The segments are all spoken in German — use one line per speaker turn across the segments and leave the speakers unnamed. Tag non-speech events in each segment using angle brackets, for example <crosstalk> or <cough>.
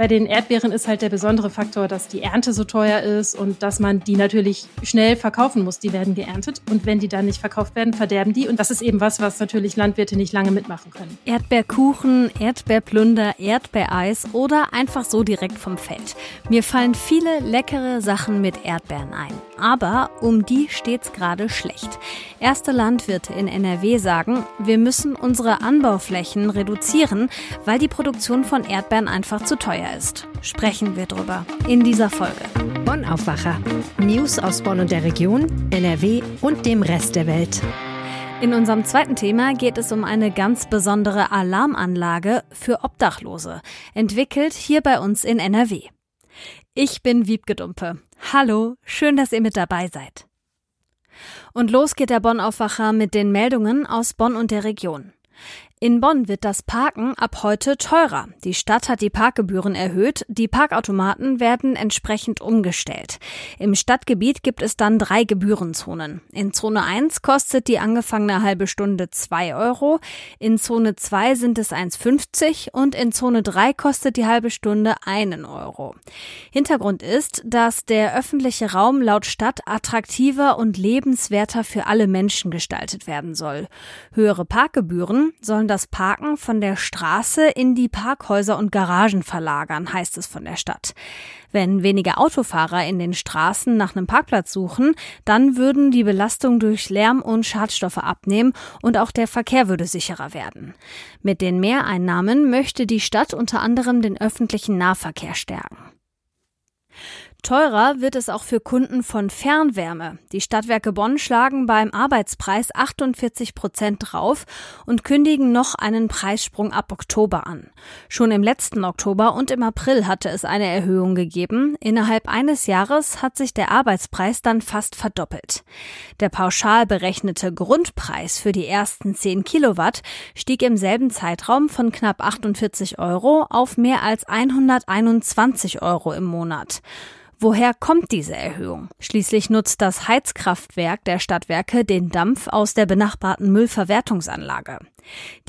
Bei den Erdbeeren ist halt der besondere Faktor, dass die Ernte so teuer ist und dass man die natürlich schnell verkaufen muss. Die werden geerntet und wenn die dann nicht verkauft werden, verderben die. Und das ist eben was, was natürlich Landwirte nicht lange mitmachen können.
Erdbeerkuchen, Erdbeerplunder, Erdbeereis oder einfach so direkt vom Feld. Mir fallen viele leckere Sachen mit Erdbeeren ein. Aber um die steht's gerade schlecht. Erste Landwirte in NRW sagen, wir müssen unsere Anbauflächen reduzieren, weil die Produktion von Erdbeeren einfach zu teuer ist. Sprechen wir drüber in dieser Folge.
Bonn Aufwacher. News aus Bonn und der Region, NRW und dem Rest der Welt.
In unserem zweiten Thema geht es um eine ganz besondere Alarmanlage für Obdachlose, entwickelt hier bei uns in NRW. Ich bin Wiebke Dumpe. Hallo, schön, dass ihr mit dabei seid. Und los geht der Bonn Aufwacher mit den Meldungen aus Bonn und der Region. In Bonn wird das Parken ab heute teurer. Die Stadt hat die Parkgebühren erhöht, die Parkautomaten werden entsprechend umgestellt. Im Stadtgebiet gibt es dann drei Gebührenzonen. In Zone 1 kostet die angefangene halbe Stunde 2 Euro, in Zone 2 sind es 1,50 und in Zone 3 kostet die halbe Stunde einen Euro. Hintergrund ist, dass der öffentliche Raum laut Stadt attraktiver und lebenswerter für alle Menschen gestaltet werden soll. Höhere Parkgebühren sollen das Parken von der Straße in die Parkhäuser und Garagen verlagern, heißt es von der Stadt. Wenn weniger Autofahrer in den Straßen nach einem Parkplatz suchen, dann würden die Belastung durch Lärm und Schadstoffe abnehmen und auch der Verkehr würde sicherer werden. Mit den Mehreinnahmen möchte die Stadt unter anderem den öffentlichen Nahverkehr stärken. Teurer wird es auch für Kunden von Fernwärme. Die Stadtwerke Bonn schlagen beim Arbeitspreis 48 Prozent drauf und kündigen noch einen Preissprung ab Oktober an. Schon im letzten Oktober und im April hatte es eine Erhöhung gegeben. Innerhalb eines Jahres hat sich der Arbeitspreis dann fast verdoppelt. Der pauschal berechnete Grundpreis für die ersten 10 Kilowatt stieg im selben Zeitraum von knapp 48 Euro auf mehr als 121 Euro im Monat. Woher kommt diese Erhöhung? Schließlich nutzt das Heizkraftwerk der Stadtwerke den Dampf aus der benachbarten Müllverwertungsanlage.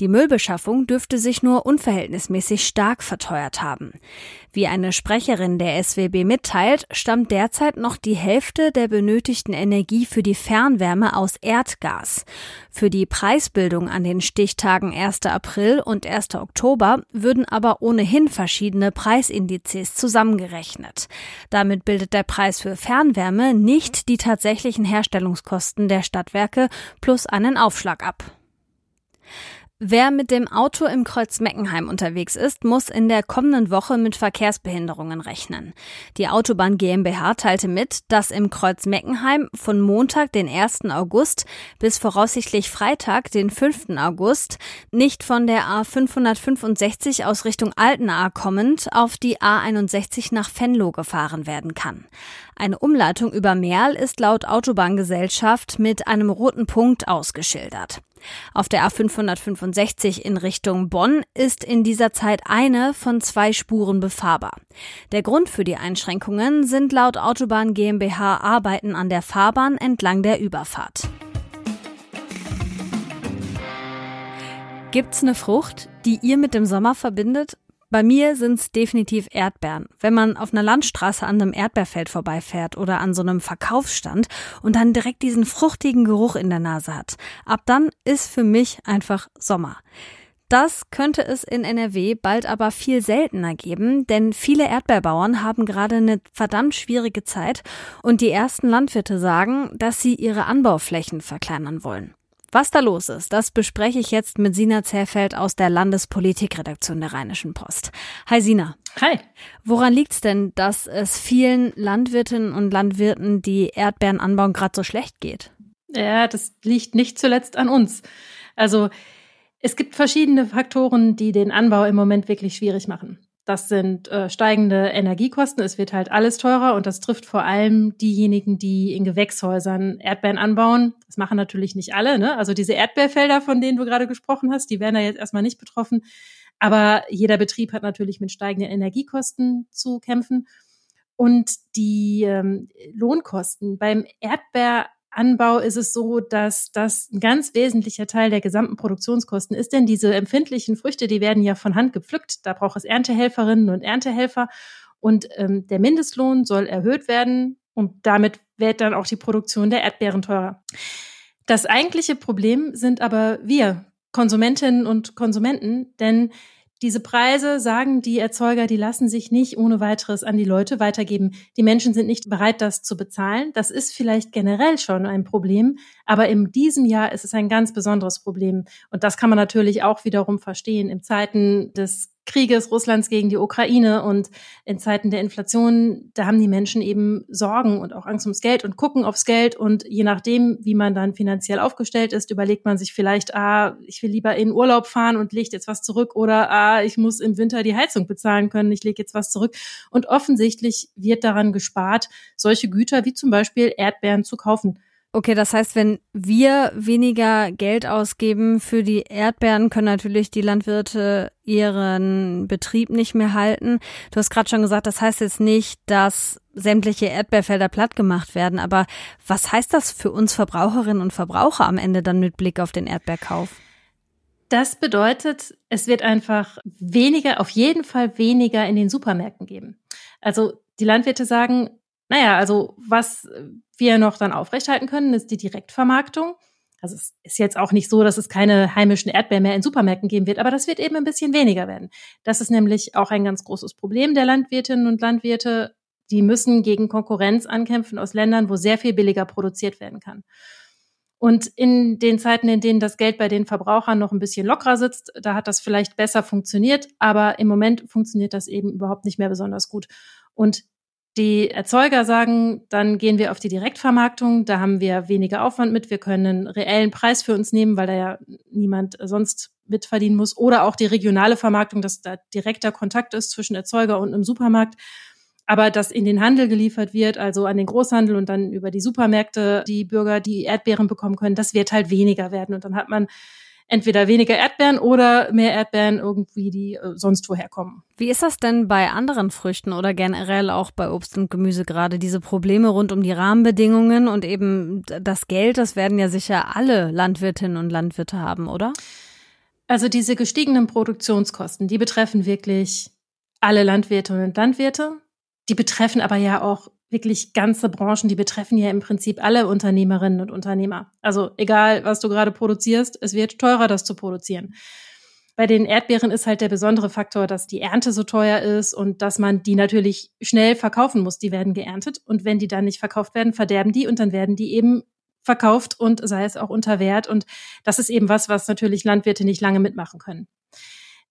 Die Müllbeschaffung dürfte sich nur unverhältnismäßig stark verteuert haben. Wie eine Sprecherin der SWB mitteilt, stammt derzeit noch die Hälfte der benötigten Energie für die Fernwärme aus Erdgas. Für die Preisbildung an den Stichtagen 1. April und 1. Oktober würden aber ohnehin verschiedene Preisindizes zusammengerechnet. Damit bildet der Preis für Fernwärme nicht die tatsächlichen Herstellungskosten der Stadtwerke plus einen Aufschlag ab. Wer mit dem Auto im Kreuz Meckenheim unterwegs ist, muss in der kommenden Woche mit Verkehrsbehinderungen rechnen. Die Autobahn GmbH teilte mit, dass im Kreuz Meckenheim von Montag, den 1. August bis voraussichtlich Freitag, den 5. August, nicht von der A565 aus Richtung Altenaar kommend auf die A61 nach Venlo gefahren werden kann. Eine Umleitung über Merl ist laut Autobahngesellschaft mit einem roten Punkt ausgeschildert. Auf der A565 in Richtung Bonn ist in dieser Zeit eine von zwei Spuren befahrbar. Der Grund für die Einschränkungen sind laut Autobahn GmbH Arbeiten an der Fahrbahn entlang der Überfahrt. Gibt's eine Frucht, die ihr mit dem Sommer verbindet? Bei mir sind's definitiv Erdbeeren. Wenn man auf einer Landstraße an einem Erdbeerfeld vorbeifährt oder an so einem Verkaufsstand und dann direkt diesen fruchtigen Geruch in der Nase hat, ab dann ist für mich einfach Sommer. Das könnte es in NRW bald aber viel seltener geben, denn viele Erdbeerbauern haben gerade eine verdammt schwierige Zeit und die ersten Landwirte sagen, dass sie ihre Anbauflächen verkleinern wollen. Was da los ist, das bespreche ich jetzt mit Sina Zerfeld aus der Landespolitikredaktion der Rheinischen Post. Hi Sina.
Hi.
Woran liegt es denn, dass es vielen Landwirtinnen und Landwirten, die Erdbeeren anbauen, gerade so schlecht geht?
Ja, das liegt nicht zuletzt an uns. Also es gibt verschiedene Faktoren, die den Anbau im Moment wirklich schwierig machen. Das sind äh, steigende Energiekosten. Es wird halt alles teurer und das trifft vor allem diejenigen, die in Gewächshäusern Erdbeeren anbauen. Das machen natürlich nicht alle. Ne? Also diese Erdbeerfelder, von denen du gerade gesprochen hast, die werden da jetzt erstmal nicht betroffen. Aber jeder Betrieb hat natürlich mit steigenden Energiekosten zu kämpfen. Und die ähm, Lohnkosten beim Erdbeer Anbau ist es so, dass das ein ganz wesentlicher Teil der gesamten Produktionskosten ist, denn diese empfindlichen Früchte, die werden ja von Hand gepflückt. Da braucht es Erntehelferinnen und Erntehelfer. Und ähm, der Mindestlohn soll erhöht werden und damit wird dann auch die Produktion der Erdbeeren teurer. Das eigentliche Problem sind aber wir, Konsumentinnen und Konsumenten, denn diese Preise, sagen die Erzeuger, die lassen sich nicht ohne weiteres an die Leute weitergeben. Die Menschen sind nicht bereit, das zu bezahlen. Das ist vielleicht generell schon ein Problem, aber in diesem Jahr ist es ein ganz besonderes Problem. Und das kann man natürlich auch wiederum verstehen. In Zeiten des Krieges Russlands gegen die Ukraine und in Zeiten der Inflation, da haben die Menschen eben Sorgen und auch Angst ums Geld und gucken aufs Geld und je nachdem, wie man dann finanziell aufgestellt ist, überlegt man sich vielleicht, ah, ich will lieber in Urlaub fahren und lege jetzt was zurück oder ah, ich muss im Winter die Heizung bezahlen können, ich lege jetzt was zurück. Und offensichtlich wird daran gespart, solche Güter wie zum Beispiel Erdbeeren zu kaufen.
Okay, das heißt, wenn wir weniger Geld ausgeben für die Erdbeeren, können natürlich die Landwirte ihren Betrieb nicht mehr halten. Du hast gerade schon gesagt, das heißt jetzt nicht, dass sämtliche Erdbeerfelder platt gemacht werden, aber was heißt das für uns Verbraucherinnen und Verbraucher am Ende dann mit Blick auf den Erdbeerkauf?
Das bedeutet, es wird einfach weniger, auf jeden Fall weniger in den Supermärkten geben. Also die Landwirte sagen, naja, also was wir noch dann aufrechthalten können, ist die Direktvermarktung. Also es ist jetzt auch nicht so, dass es keine heimischen Erdbeeren mehr in Supermärkten geben wird, aber das wird eben ein bisschen weniger werden. Das ist nämlich auch ein ganz großes Problem der Landwirtinnen und Landwirte. Die müssen gegen Konkurrenz ankämpfen aus Ländern, wo sehr viel billiger produziert werden kann. Und in den Zeiten, in denen das Geld bei den Verbrauchern noch ein bisschen lockerer sitzt, da hat das vielleicht besser funktioniert, aber im Moment funktioniert das eben überhaupt nicht mehr besonders gut. Und die Erzeuger sagen, dann gehen wir auf die Direktvermarktung, da haben wir weniger Aufwand mit, wir können einen reellen Preis für uns nehmen, weil da ja niemand sonst mitverdienen muss. Oder auch die regionale Vermarktung, dass da direkter Kontakt ist zwischen Erzeuger und einem Supermarkt. Aber dass in den Handel geliefert wird, also an den Großhandel und dann über die Supermärkte die Bürger die Erdbeeren bekommen können, das wird halt weniger werden. Und dann hat man entweder weniger Erdbeeren oder mehr Erdbeeren irgendwie, die äh, sonst woher kommen.
Wie ist das denn bei anderen Früchten oder generell auch bei Obst und Gemüse gerade? Diese Probleme rund um die Rahmenbedingungen und eben das Geld, das werden ja sicher alle Landwirtinnen und Landwirte haben, oder?
Also diese gestiegenen Produktionskosten, die betreffen wirklich alle Landwirte und Landwirte. Die betreffen aber ja auch wirklich ganze Branchen, die betreffen ja im Prinzip alle Unternehmerinnen und Unternehmer. Also egal, was du gerade produzierst, es wird teurer, das zu produzieren. Bei den Erdbeeren ist halt der besondere Faktor, dass die Ernte so teuer ist und dass man die natürlich schnell verkaufen muss. Die werden geerntet und wenn die dann nicht verkauft werden, verderben die und dann werden die eben verkauft und sei es auch unter Wert. Und das ist eben was, was natürlich Landwirte nicht lange mitmachen können.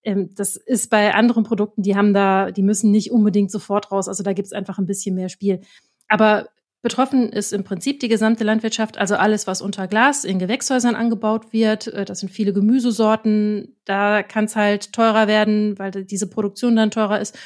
Ähm, das ist bei anderen Produkten, die haben da, die müssen nicht unbedingt sofort raus. Also da gibt es einfach ein bisschen mehr Spiel. Aber betroffen ist im Prinzip die gesamte Landwirtschaft, also alles, was unter Glas in Gewächshäusern angebaut wird. Äh, das sind viele Gemüsesorten. Da kann es halt teurer werden, weil diese Produktion dann teurer ist.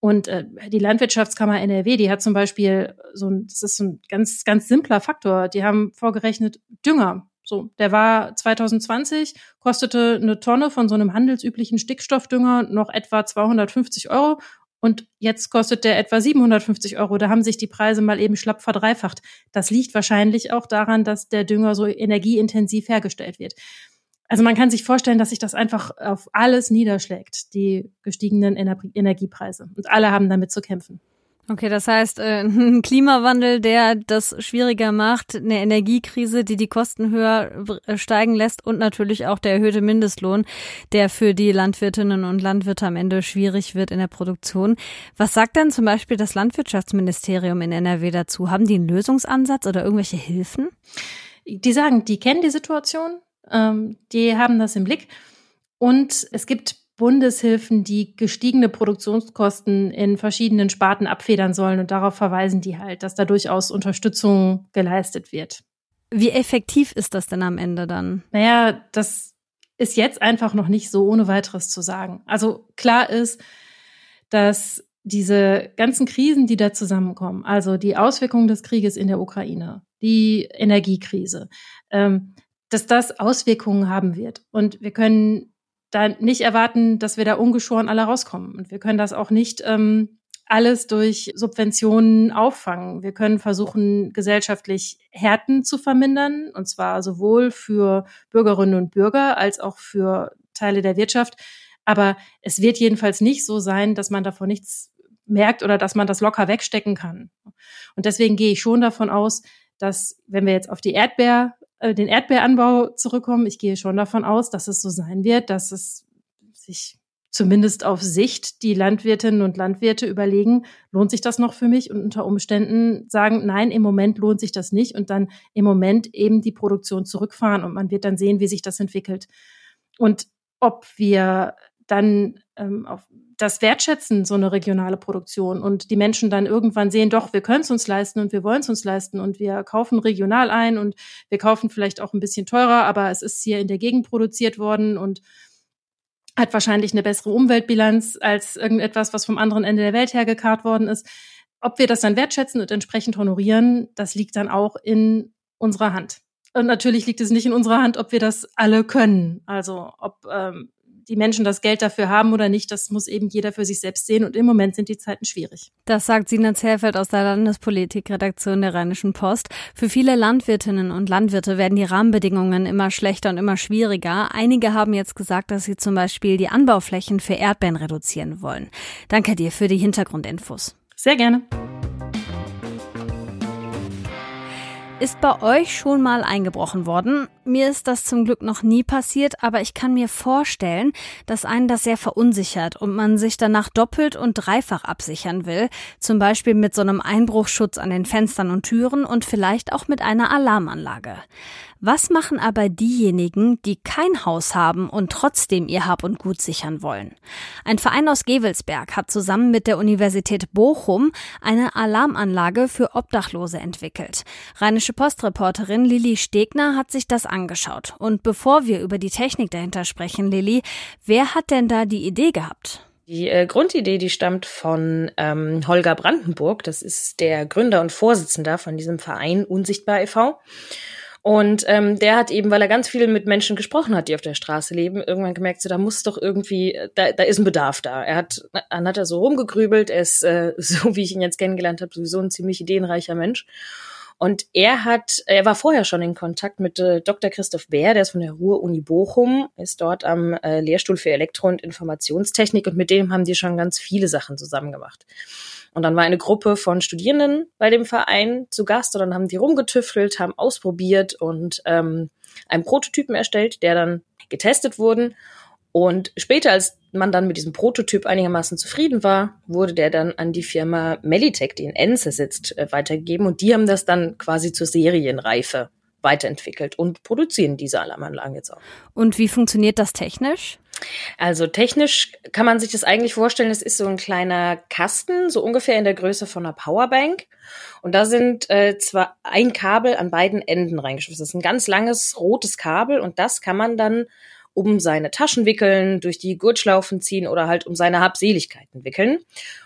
Und äh, die Landwirtschaftskammer NRW, die hat zum Beispiel so ein, das ist ein ganz, ganz simpler Faktor. Die haben vorgerechnet Dünger. So, der war 2020, kostete eine Tonne von so einem handelsüblichen Stickstoffdünger noch etwa 250 Euro und jetzt kostet der etwa 750 Euro. Da haben sich die Preise mal eben schlapp verdreifacht. Das liegt wahrscheinlich auch daran, dass der Dünger so energieintensiv hergestellt wird. Also man kann sich vorstellen, dass sich das einfach auf alles niederschlägt, die gestiegenen Energiepreise. Und alle haben damit zu kämpfen.
Okay, das heißt, äh, <laughs> ein Klimawandel, der das schwieriger macht, eine Energiekrise, die die Kosten höher äh, steigen lässt und natürlich auch der erhöhte Mindestlohn, der für die Landwirtinnen und Landwirte am Ende schwierig wird in der Produktion. Was sagt denn zum Beispiel das Landwirtschaftsministerium in NRW dazu? Haben die einen Lösungsansatz oder irgendwelche Hilfen?
Die sagen, die kennen die Situation, ähm, die haben das im Blick. Und es gibt Bundeshilfen, die gestiegene Produktionskosten in verschiedenen Sparten abfedern sollen. Und darauf verweisen die halt, dass da durchaus Unterstützung geleistet wird.
Wie effektiv ist das denn am Ende dann?
Naja, das ist jetzt einfach noch nicht so ohne weiteres zu sagen. Also klar ist, dass diese ganzen Krisen, die da zusammenkommen, also die Auswirkungen des Krieges in der Ukraine, die Energiekrise, ähm, dass das Auswirkungen haben wird. Und wir können da nicht erwarten, dass wir da ungeschoren alle rauskommen. Und wir können das auch nicht ähm, alles durch Subventionen auffangen. Wir können versuchen, gesellschaftlich Härten zu vermindern, und zwar sowohl für Bürgerinnen und Bürger als auch für Teile der Wirtschaft. Aber es wird jedenfalls nicht so sein, dass man davon nichts merkt oder dass man das locker wegstecken kann. Und deswegen gehe ich schon davon aus, dass wenn wir jetzt auf die Erdbeer, äh, den Erdbeeranbau zurückkommen, ich gehe schon davon aus, dass es so sein wird, dass es sich zumindest auf Sicht die Landwirtinnen und Landwirte überlegen, lohnt sich das noch für mich? Und unter Umständen sagen, nein, im Moment lohnt sich das nicht und dann im Moment eben die Produktion zurückfahren und man wird dann sehen, wie sich das entwickelt. Und ob wir dann ähm, auf das wertschätzen, so eine regionale Produktion und die Menschen dann irgendwann sehen, doch, wir können es uns leisten und wir wollen es uns leisten und wir kaufen regional ein und wir kaufen vielleicht auch ein bisschen teurer, aber es ist hier in der Gegend produziert worden und hat wahrscheinlich eine bessere Umweltbilanz als irgendetwas, was vom anderen Ende der Welt hergekarrt worden ist. Ob wir das dann wertschätzen und entsprechend honorieren, das liegt dann auch in unserer Hand. Und natürlich liegt es nicht in unserer Hand, ob wir das alle können. Also ob ähm, die Menschen das Geld dafür haben oder nicht, das muss eben jeder für sich selbst sehen. Und im Moment sind die Zeiten schwierig.
Das sagt Sina Zerfeld aus der Landespolitikredaktion der Rheinischen Post. Für viele Landwirtinnen und Landwirte werden die Rahmenbedingungen immer schlechter und immer schwieriger. Einige haben jetzt gesagt, dass sie zum Beispiel die Anbauflächen für Erdbeeren reduzieren wollen. Danke dir für die Hintergrundinfos.
Sehr gerne.
Ist bei euch schon mal eingebrochen worden? Mir ist das zum Glück noch nie passiert, aber ich kann mir vorstellen, dass einen das sehr verunsichert und man sich danach doppelt und dreifach absichern will, zum Beispiel mit so einem Einbruchschutz an den Fenstern und Türen und vielleicht auch mit einer Alarmanlage. Was machen aber diejenigen, die kein Haus haben und trotzdem ihr Hab und Gut sichern wollen? Ein Verein aus Gewelsberg hat zusammen mit der Universität Bochum eine Alarmanlage für Obdachlose entwickelt. Rheinische Postreporterin Lilly Stegner hat sich das angeschaut. Und bevor wir über die Technik dahinter sprechen, Lilly, wer hat denn da die Idee gehabt?
Die äh, Grundidee, die stammt von ähm, Holger Brandenburg. Das ist der Gründer und Vorsitzender von diesem Verein Unsichtbar e.V. Und ähm, der hat eben, weil er ganz viel mit Menschen gesprochen hat, die auf der Straße leben, irgendwann gemerkt, so da muss doch irgendwie, da, da ist ein Bedarf da. Er hat, dann hat er so rumgegrübelt, er ist, äh, <laughs> so wie ich ihn jetzt kennengelernt habe, sowieso ein ziemlich ideenreicher Mensch. Und er hat, er war vorher schon in Kontakt mit äh, Dr. Christoph Bär, der ist von der Ruhr-Uni Bochum, ist dort am äh, Lehrstuhl für Elektro- und Informationstechnik und mit dem haben die schon ganz viele Sachen zusammen gemacht. Und dann war eine Gruppe von Studierenden bei dem Verein zu Gast und dann haben die rumgetüftelt, haben ausprobiert und ähm, einen Prototypen erstellt, der dann getestet wurden. Und später, als man dann mit diesem Prototyp einigermaßen zufrieden war, wurde der dann an die Firma Melitech, die in Enze sitzt, äh, weitergegeben. Und die haben das dann quasi zur Serienreife weiterentwickelt und produzieren diese Alarmanlagen jetzt auch.
Und wie funktioniert das technisch?
Also technisch kann man sich das eigentlich vorstellen, es ist so ein kleiner Kasten, so ungefähr in der Größe von einer Powerbank. Und da sind äh, zwar ein Kabel an beiden Enden reingeschlossen. Das ist ein ganz langes rotes Kabel und das kann man dann um seine Taschen wickeln, durch die Gurtschlaufen ziehen oder halt um seine Habseligkeiten wickeln.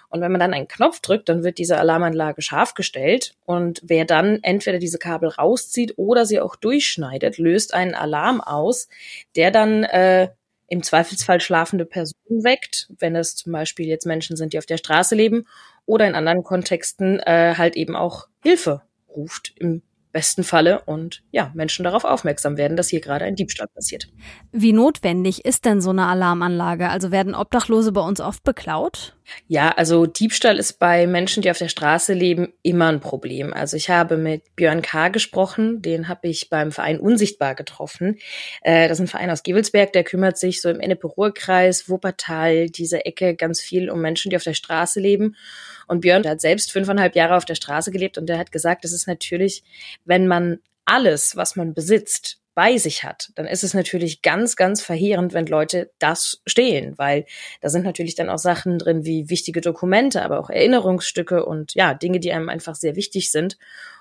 Und wenn man dann einen Knopf drückt, dann wird diese Alarmanlage scharf gestellt. Und wer dann entweder diese Kabel rauszieht oder sie auch durchschneidet, löst einen Alarm aus, der dann äh, im Zweifelsfall schlafende Personen weckt, wenn es zum Beispiel jetzt Menschen sind, die auf der Straße leben, oder in anderen Kontexten äh, halt eben auch Hilfe ruft im besten Falle und ja, Menschen darauf aufmerksam werden, dass hier gerade ein Diebstahl passiert.
Wie notwendig ist denn so eine Alarmanlage? Also werden Obdachlose bei uns oft beklaut?
Ja, also Diebstahl ist bei Menschen, die auf der Straße leben, immer ein Problem. Also ich habe mit Björn K. gesprochen, den habe ich beim Verein Unsichtbar getroffen. Äh, das ist ein Verein aus Gewelsberg, der kümmert sich so im Ennepe-Ruhr-Kreis, Wuppertal, diese Ecke ganz viel um Menschen, die auf der Straße leben. Und Björn der hat selbst fünfeinhalb Jahre auf der Straße gelebt und der hat gesagt, das ist natürlich, wenn man alles, was man besitzt, bei sich hat, dann ist es natürlich ganz, ganz verheerend, wenn Leute das stehlen, weil da sind natürlich dann auch Sachen drin wie wichtige Dokumente, aber auch Erinnerungsstücke und ja, Dinge, die einem einfach sehr wichtig sind.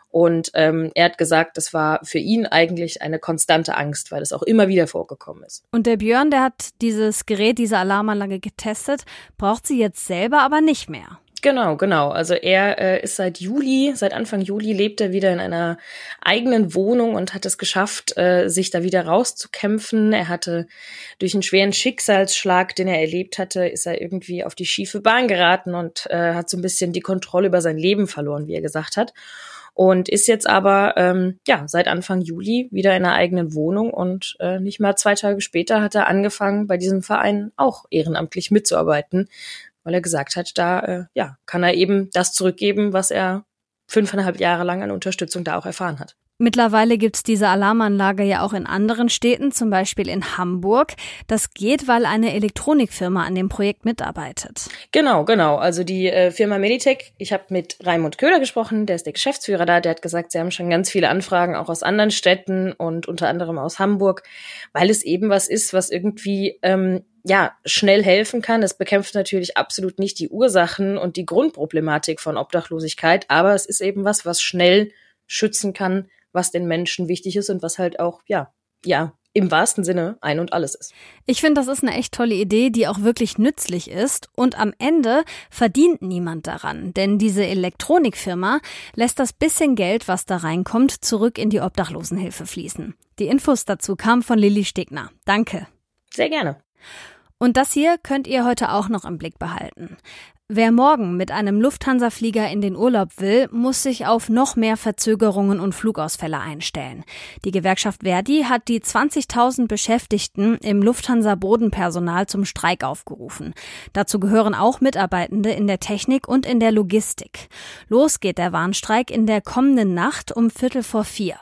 Und ähm, er hat gesagt, das war für ihn eigentlich eine konstante Angst, weil es auch immer wieder vorgekommen ist.
Und der Björn, der hat dieses Gerät, diese Alarmanlage getestet, braucht sie jetzt selber aber nicht mehr.
Genau, genau. Also er äh, ist seit Juli, seit Anfang Juli lebt er wieder in einer eigenen Wohnung und hat es geschafft, äh, sich da wieder rauszukämpfen. Er hatte durch einen schweren Schicksalsschlag, den er erlebt hatte, ist er irgendwie auf die schiefe Bahn geraten und äh, hat so ein bisschen die Kontrolle über sein Leben verloren, wie er gesagt hat. Und ist jetzt aber ähm, ja seit Anfang Juli wieder in einer eigenen Wohnung und äh, nicht mal zwei Tage später hat er angefangen, bei diesem Verein auch ehrenamtlich mitzuarbeiten, weil er gesagt hat, da äh, ja, kann er eben das zurückgeben, was er fünfeinhalb Jahre lang an Unterstützung da auch erfahren hat.
Mittlerweile gibt es diese Alarmanlage ja auch in anderen Städten, zum Beispiel in Hamburg. Das geht, weil eine Elektronikfirma an dem Projekt mitarbeitet.
Genau, genau. Also die äh, Firma Meditech, ich habe mit Raimund Köhler gesprochen, der ist der Geschäftsführer da, der hat gesagt, sie haben schon ganz viele Anfragen, auch aus anderen Städten und unter anderem aus Hamburg, weil es eben was ist, was irgendwie ähm, ja, schnell helfen kann. Es bekämpft natürlich absolut nicht die Ursachen und die Grundproblematik von Obdachlosigkeit, aber es ist eben was, was schnell schützen kann, was den Menschen wichtig ist und was halt auch, ja, ja, im wahrsten Sinne ein und alles ist.
Ich finde, das ist eine echt tolle Idee, die auch wirklich nützlich ist. Und am Ende verdient niemand daran, denn diese Elektronikfirma lässt das bisschen Geld, was da reinkommt, zurück in die Obdachlosenhilfe fließen. Die Infos dazu kamen von Lilly Stegner. Danke.
Sehr gerne.
Und das hier könnt ihr heute auch noch im Blick behalten. Wer morgen mit einem Lufthansa-Flieger in den Urlaub will, muss sich auf noch mehr Verzögerungen und Flugausfälle einstellen. Die Gewerkschaft Verdi hat die 20.000 Beschäftigten im Lufthansa-Bodenpersonal zum Streik aufgerufen. Dazu gehören auch Mitarbeitende in der Technik und in der Logistik. Los geht der Warnstreik in der kommenden Nacht um Viertel vor vier.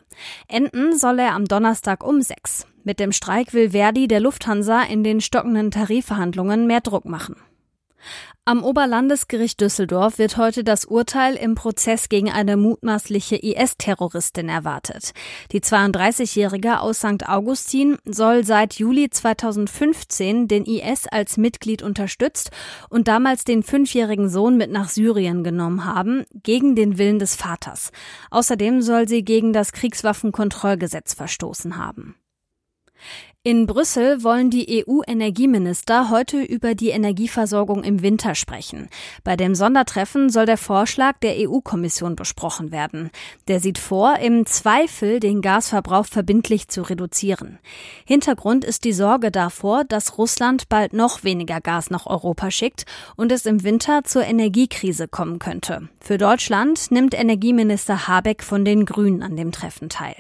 Enden soll er am Donnerstag um sechs. Mit dem Streik will Verdi der Lufthansa in den stockenden Tarifverhandlungen mehr Druck machen. Am Oberlandesgericht Düsseldorf wird heute das Urteil im Prozess gegen eine mutmaßliche IS-Terroristin erwartet. Die 32-Jährige aus St. Augustin soll seit Juli 2015 den IS als Mitglied unterstützt und damals den fünfjährigen Sohn mit nach Syrien genommen haben, gegen den Willen des Vaters. Außerdem soll sie gegen das Kriegswaffenkontrollgesetz verstoßen haben. In Brüssel wollen die EU-Energieminister heute über die Energieversorgung im Winter sprechen. Bei dem Sondertreffen soll der Vorschlag der EU-Kommission besprochen werden. Der sieht vor, im Zweifel den Gasverbrauch verbindlich zu reduzieren. Hintergrund ist die Sorge davor, dass Russland bald noch weniger Gas nach Europa schickt und es im Winter zur Energiekrise kommen könnte. Für Deutschland nimmt Energieminister Habeck von den Grünen an dem Treffen teil.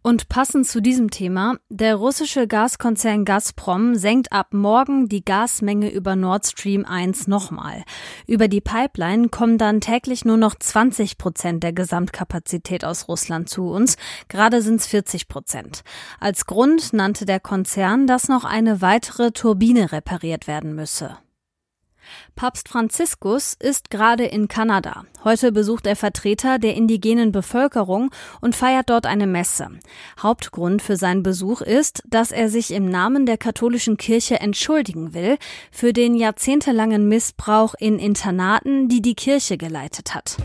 Und passend zu diesem Thema, der russische Gaskonzern Gazprom senkt ab morgen die Gasmenge über Nord Stream 1 nochmal. Über die Pipeline kommen dann täglich nur noch 20 Prozent der Gesamtkapazität aus Russland zu uns. Gerade sind es 40 Prozent. Als Grund nannte der Konzern, dass noch eine weitere Turbine repariert werden müsse. Papst Franziskus ist gerade in Kanada. Heute besucht er Vertreter der indigenen Bevölkerung und feiert dort eine Messe. Hauptgrund für seinen Besuch ist, dass er sich im Namen der katholischen Kirche entschuldigen will für den jahrzehntelangen Missbrauch in Internaten, die die Kirche geleitet hat.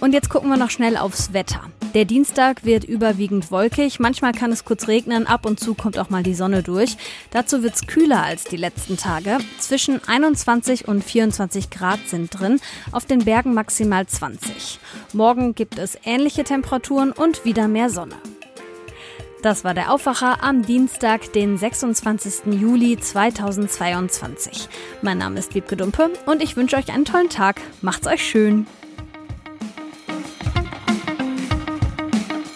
Und jetzt gucken wir noch schnell aufs Wetter. Der Dienstag wird überwiegend wolkig, manchmal kann es kurz regnen, ab und zu kommt auch mal die Sonne durch. Dazu wird es kühler als die letzten Tage. Zwischen 21 und 24 Grad sind drin, auf den Bergen maximal 20. Morgen gibt es ähnliche Temperaturen und wieder mehr Sonne. Das war der Aufwacher am Dienstag, den 26. Juli 2022. Mein Name ist Wiebke Dumpe und ich wünsche euch einen tollen Tag. Macht's euch schön!